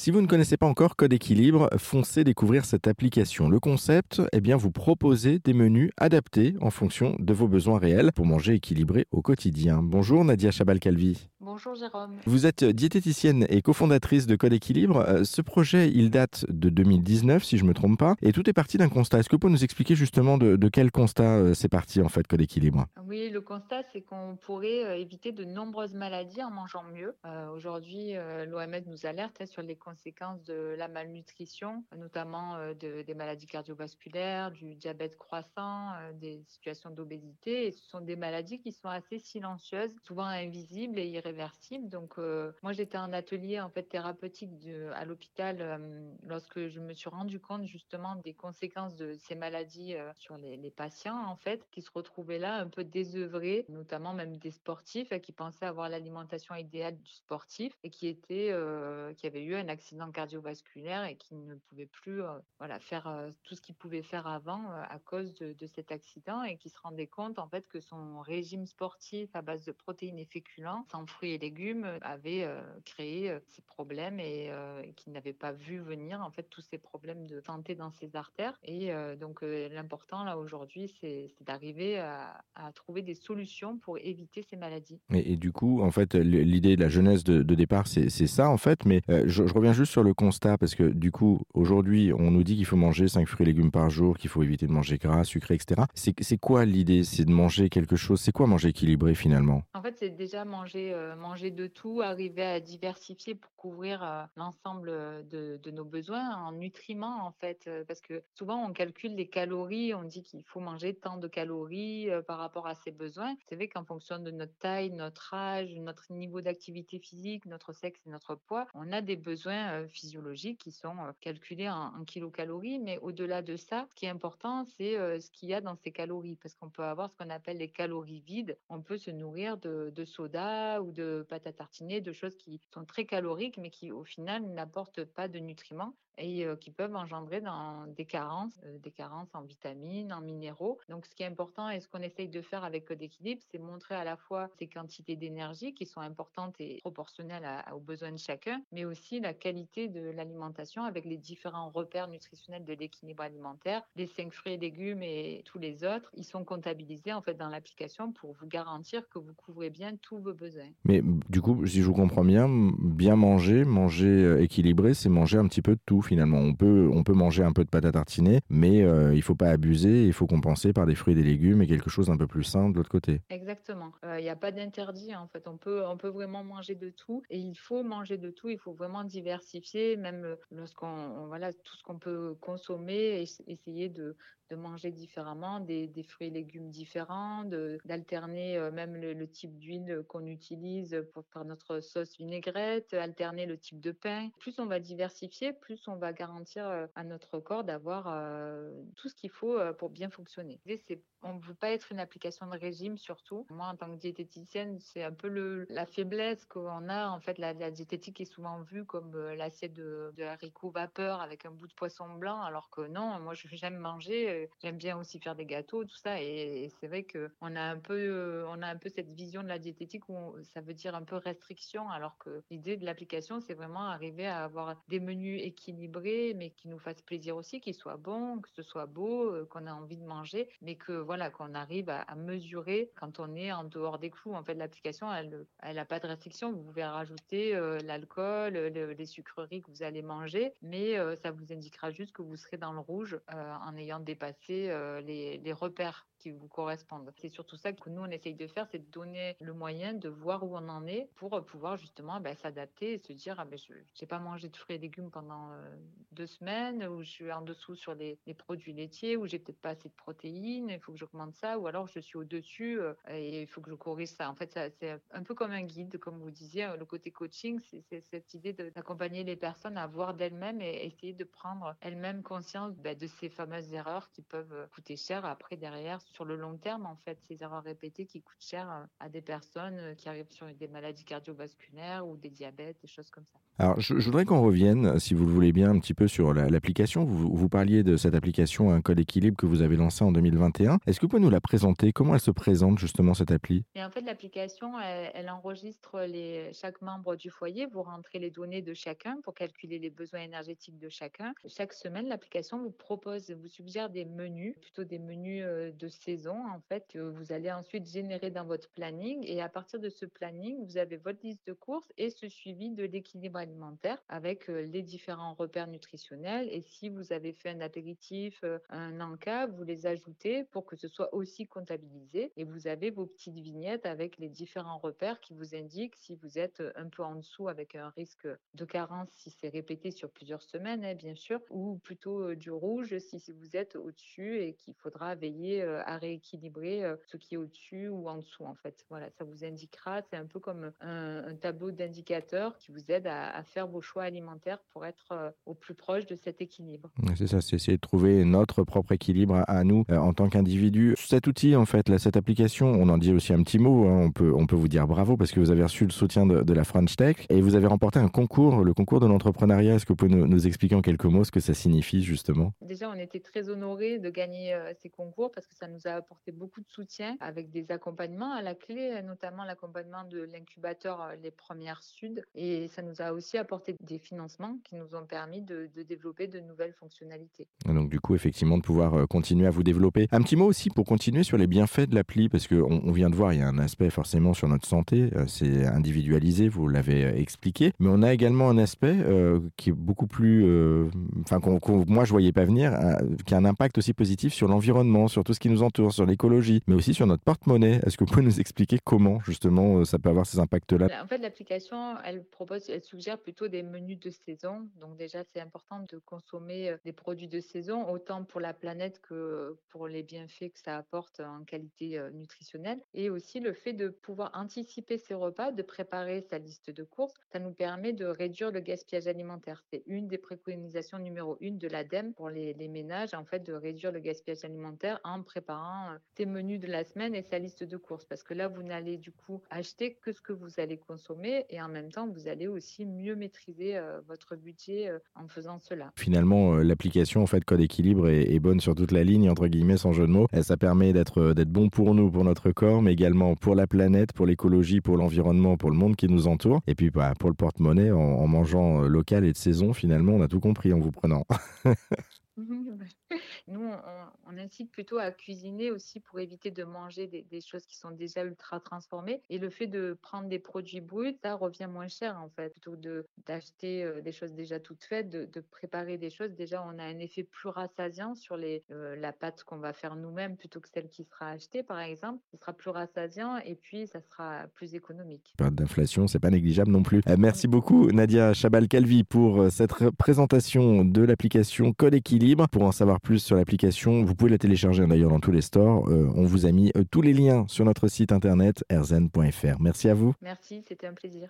Si vous ne connaissez pas encore Code Équilibre, foncez découvrir cette application. Le concept, eh bien, vous proposez des menus adaptés en fonction de vos besoins réels pour manger équilibré au quotidien. Bonjour Nadia Chabal-Calvi. Bonjour Jérôme. Vous êtes diététicienne et cofondatrice de Code Équilibre. Euh, ce projet, il date de 2019, si je ne me trompe pas, et tout est parti d'un constat. Est-ce que vous pouvez nous expliquer justement de, quel constat euh, c'est parti en fait Code Équilibre? Oui, le constat, c'est qu'on pourrait euh, éviter de nombreuses maladies en mangeant mieux. Aujourd'hui, l'OMS nous alerte hein, sur les conséquences de la malnutrition, notamment des maladies cardiovasculaires, du diabète croissant, des situations d'obésité. Ce sont des maladies qui sont assez silencieuses, souvent invisibles et irréversibles donc, euh, moi, j'étais en atelier thérapeutique à l'hôpital euh, lorsque je me suis rendu compte justement des conséquences de ces maladies euh, sur les, patients en fait, qui se retrouvaient là un peu désœuvrés, notamment même des sportifs qui pensaient avoir l'alimentation idéale du sportif et qui étaient, qui avaient eu un accident cardiovasculaire et qui ne pouvaient plus, voilà, faire tout ce qu'ils pouvaient faire avant à cause de, cet accident et qui se rendaient compte en fait que son régime sportif à base de protéines et féculents, sans fruits et légumes avaient créé ces problèmes et, qui n'avaient pas vu venir en fait tous ces problèmes de santé dans ses artères. Et donc l'important là aujourd'hui, c'est d'arriver à, trouver des solutions pour éviter ces maladies. Et, du coup, en fait, l'idée de la jeunesse de, départ, c'est ça en fait. Mais je, reviens juste sur le constat parce que du coup, aujourd'hui, on nous dit qu'il faut manger 5 fruits et légumes par jour, qu'il faut éviter de manger gras, sucré, etc. C'est quoi l'idée? C'est de manger quelque chose? C'est quoi manger équilibré finalement? En fait, c'est déjà manger manger de tout, arriver à diversifier pour couvrir euh, l'ensemble euh, de, nos besoins en nutriments en fait, euh, parce que souvent on calcule les calories, on dit qu'il faut manger tant de calories par rapport à ses besoins. C'est vrai qu'en fonction de notre taille, notre âge, notre niveau d'activité physique, notre sexe et notre poids, on a des besoins physiologiques qui sont calculés en, kilocalories, mais au-delà de ça, ce qui est important, c'est ce qu'il y a dans ces calories, parce qu'on peut avoir ce qu'on appelle les calories vides. On peut se nourrir de, de soda ou de pâte à tartiner, de choses qui sont très caloriques, mais qui au final n'apportent pas de nutriments et qui peuvent engendrer des carences, des carences en vitamines, en minéraux. Donc, ce qui est important et ce qu'on essaye de faire avec Code Équilibre, c'est montrer à la fois ces quantités d'énergie qui sont importantes et proportionnelles aux besoins de chacun, mais aussi la qualité de l'alimentation avec les différents repères nutritionnels de l'équilibre alimentaire, les cinq fruits et légumes et tous les autres. Ils sont comptabilisés en fait dans l'application pour vous garantir que vous couvrez bien tous vos besoins. Mais du coup, si je vous comprends bien, bien manger, manger équilibré, c'est manger un petit peu de tout finalement. On peut, on peut manger un peu de pâte à tartiner, mais euh, il ne faut pas abuser, il faut compenser par des fruits et des légumes et quelque chose d'un peu plus sain de l'autre côté. Exactement. Euh, il n'y a pas d'interdit en fait. On peut, on peut vraiment manger de tout et il faut manger de tout. Il faut vraiment diversifier, même lorsqu'on, voilà, tout ce qu'on peut consommer, essayer de, manger différemment, des, fruits et légumes différents, d'alterner euh, même le, type d'huile qu'on utilise pour faire notre sauce vinaigrette, alterner le type de pain. Plus on va diversifier, plus on va garantir à notre corps d'avoir tout ce qu'il faut pour bien fonctionner. On ne veut pas être une application de régime surtout. Moi, en tant que diététicienne, c'est un peu la faiblesse qu'on a. En fait, la, diététique est souvent vue comme l'assiette de, de haricots vapeur avec un bout de poisson blanc, alors que non, moi, j'aime manger j'aime bien aussi faire des gâteaux, tout ça. Et, c'est vrai qu'on a un peu, on a un peu cette vision de la diététique où ça veut dire un peu restriction, alors que l'idée de l'application, c'est vraiment arriver à avoir des menus équilibrés, mais qui nous fassent plaisir aussi, qui soient bons, que ce soit beau, euh, qu'on a envie de manger, mais que voilà, qu'on arrive à, mesurer quand on est en dehors des clous. En fait, l'application, elle, elle pas de restriction. Vous pouvez rajouter euh, l'alcool, les sucreries que vous allez manger, mais ça vous indiquera juste que vous serez dans le rouge en ayant dépassé euh, les, repères qui vous correspondent. C'est surtout ça que nous, on essaye de faire, c'est de donner le moyen de voir où on en est pour pouvoir justement ben, s'adapter et se dire, ah ben, je n'ai pas mangé de fruits et légumes pendant euh, deux semaines, ou je suis en dessous sur les, produits laitiers, ou j'ai peut-être pas assez de protéines, il faut que j'augmente ça, ou alors je suis au-dessus euh, et il faut que je corrige ça. En fait, c'est un peu comme un guide, comme vous disiez, le côté coaching, c'est cette idée d'accompagner les personnes à voir d'elles-mêmes et essayer de prendre elles-mêmes conscience ben, de ces fameuses erreurs qui peuvent coûter cher après derrière sur le long terme, en fait, ces erreurs répétées qui coûtent cher euh, à des personnes euh, qui arrivent sur des maladies cardiovasculaires ou des diabètes, des choses comme ça. Alors, je, voudrais qu'on revienne, si vous le voulez bien, un petit peu sur l'application. vous, parliez de cette application Un code équilibre que vous avez lancée en 2021. Est-ce que vous pouvez nous la présenter? Comment elle se présente justement cette appli? Et En fait, l'application, elle, enregistre les, chaque membre du foyer. Vous rentrez les données de chacun pour calculer les besoins énergétiques de chacun. Chaque semaine, l'application vous propose, vous suggère des menus, plutôt des menus de saison en fait, que vous allez ensuite générer dans votre planning. Et à partir de ce planning, vous avez votre liste de courses et ce suivi de l'équilibre alimentaire avec les différents repères nutritionnels. Et si vous avez fait un apéritif, un encas, vous les ajoutez pour que ce soit aussi comptabilisé. Et vous avez vos petites vignettes avec les différents repères qui vous indiquent si vous êtes un peu en dessous avec un risque de carence si c'est répété sur plusieurs semaines, hein, bien sûr, ou plutôt du rouge si vous êtes au-dessus et qu'il faudra veiller à rééquilibrer ce qui est au-dessus ou en dessous, en fait. Voilà, ça vous indiquera, c'est un peu comme un, tableau d'indicateurs qui vous aide à, faire vos choix alimentaires pour être au plus proche de cet équilibre. C'est ça, c'est essayer de trouver notre propre équilibre à, nous en tant qu'individu. Cet outil, en fait, là, cette application, on en dit aussi un petit mot, hein, on, peut, on peut vous dire bravo parce que vous avez reçu le soutien de, de la French Tech et vous avez remporté un concours, le concours de l'entrepreneuriat. Est-ce que vous pouvez nous, nous, expliquer en quelques mots ce que ça signifie justement? Déjà, on était très honorés de gagner ces concours parce que ça nous a apporté beaucoup de soutien avec des accompagnements à la clé, notamment l'accompagnement de l'incubateur Les Premières Sud. Et ça nous a aussi apporté des financements qui nous ont permis de, de développer de nouvelles fonctionnalités. Donc du coup, effectivement, de pouvoir continuer à vous développer. Un petit mot aussi pour continuer sur les bienfaits de l'appli, parce qu'on on vient de voir, il y a un aspect forcément sur notre santé, c'est individualisé, vous l'avez expliqué, mais on a également un aspect euh, qui est beaucoup plus, enfin, euh, qu moi je voyais pas venir, euh, qui a un impact aussi positif sur l'environnement, sur tout ce qui nous entoure, sur l'écologie, mais aussi sur notre porte-monnaie. Est-ce que vous pouvez nous expliquer comment justement ça peut avoir ces impacts-là? En fait, l'application, elle propose, elle suggère plutôt des menus de saison. Donc déjà, c'est important de consommer des produits de saison, autant pour la planète que pour les bienfaits que ça apporte en qualité nutritionnelle. Et aussi le fait de pouvoir anticiper ses repas, de préparer sa liste de courses, ça nous permet de réduire le gaspillage alimentaire. C'est une des préconisations numéro une de l'ADEME pour les, les, ménages, en fait, de réduire le gaspillage alimentaire en préparant ses menus de la semaine et sa liste de courses. Parce que là, vous n'allez du coup acheter que ce que vous allez consommer et en même temps, vous allez aussi mieux maîtriser votre budget en faisant cela. Finalement, euh, l'application, en fait, Code Équilibre est, bonne sur toute la ligne, entre guillemets, sans jeu de mots. Et ça permet d'être d'être bon pour nous, pour notre corps, mais également pour la planète, pour l'écologie, pour l'environnement, pour le monde qui nous entoure. Et puis, bah, pour le porte-monnaie, en, en mangeant local et de saison, finalement, on a tout compris en vous prenant. Nous, on, incite plutôt à cuisiner aussi pour éviter de manger des, choses qui sont déjà ultra transformées. Et le fait de prendre des produits bruts, ça revient moins cher en fait. Plutôt que d'acheter euh, des choses déjà toutes faites, de, de, préparer des choses, déjà on a un effet plus rassasiant sur euh, la pâte qu'on va faire nous-mêmes plutôt que celle qui sera achetée par exemple. Ce sera plus rassasiant et puis ça sera plus économique. Pas d'inflation, c'est pas négligeable non plus. Euh, merci beaucoup Nadia Chabal-Calvi pour cette présentation de l'application Code Équilibre. Pour en savoir plus sur l'application, vous pouvez la télécharger d'ailleurs dans tous les stores. Euh, on vous a mis euh, tous les liens sur notre site internet erzen.fr. Merci à vous. Merci, c'était un plaisir.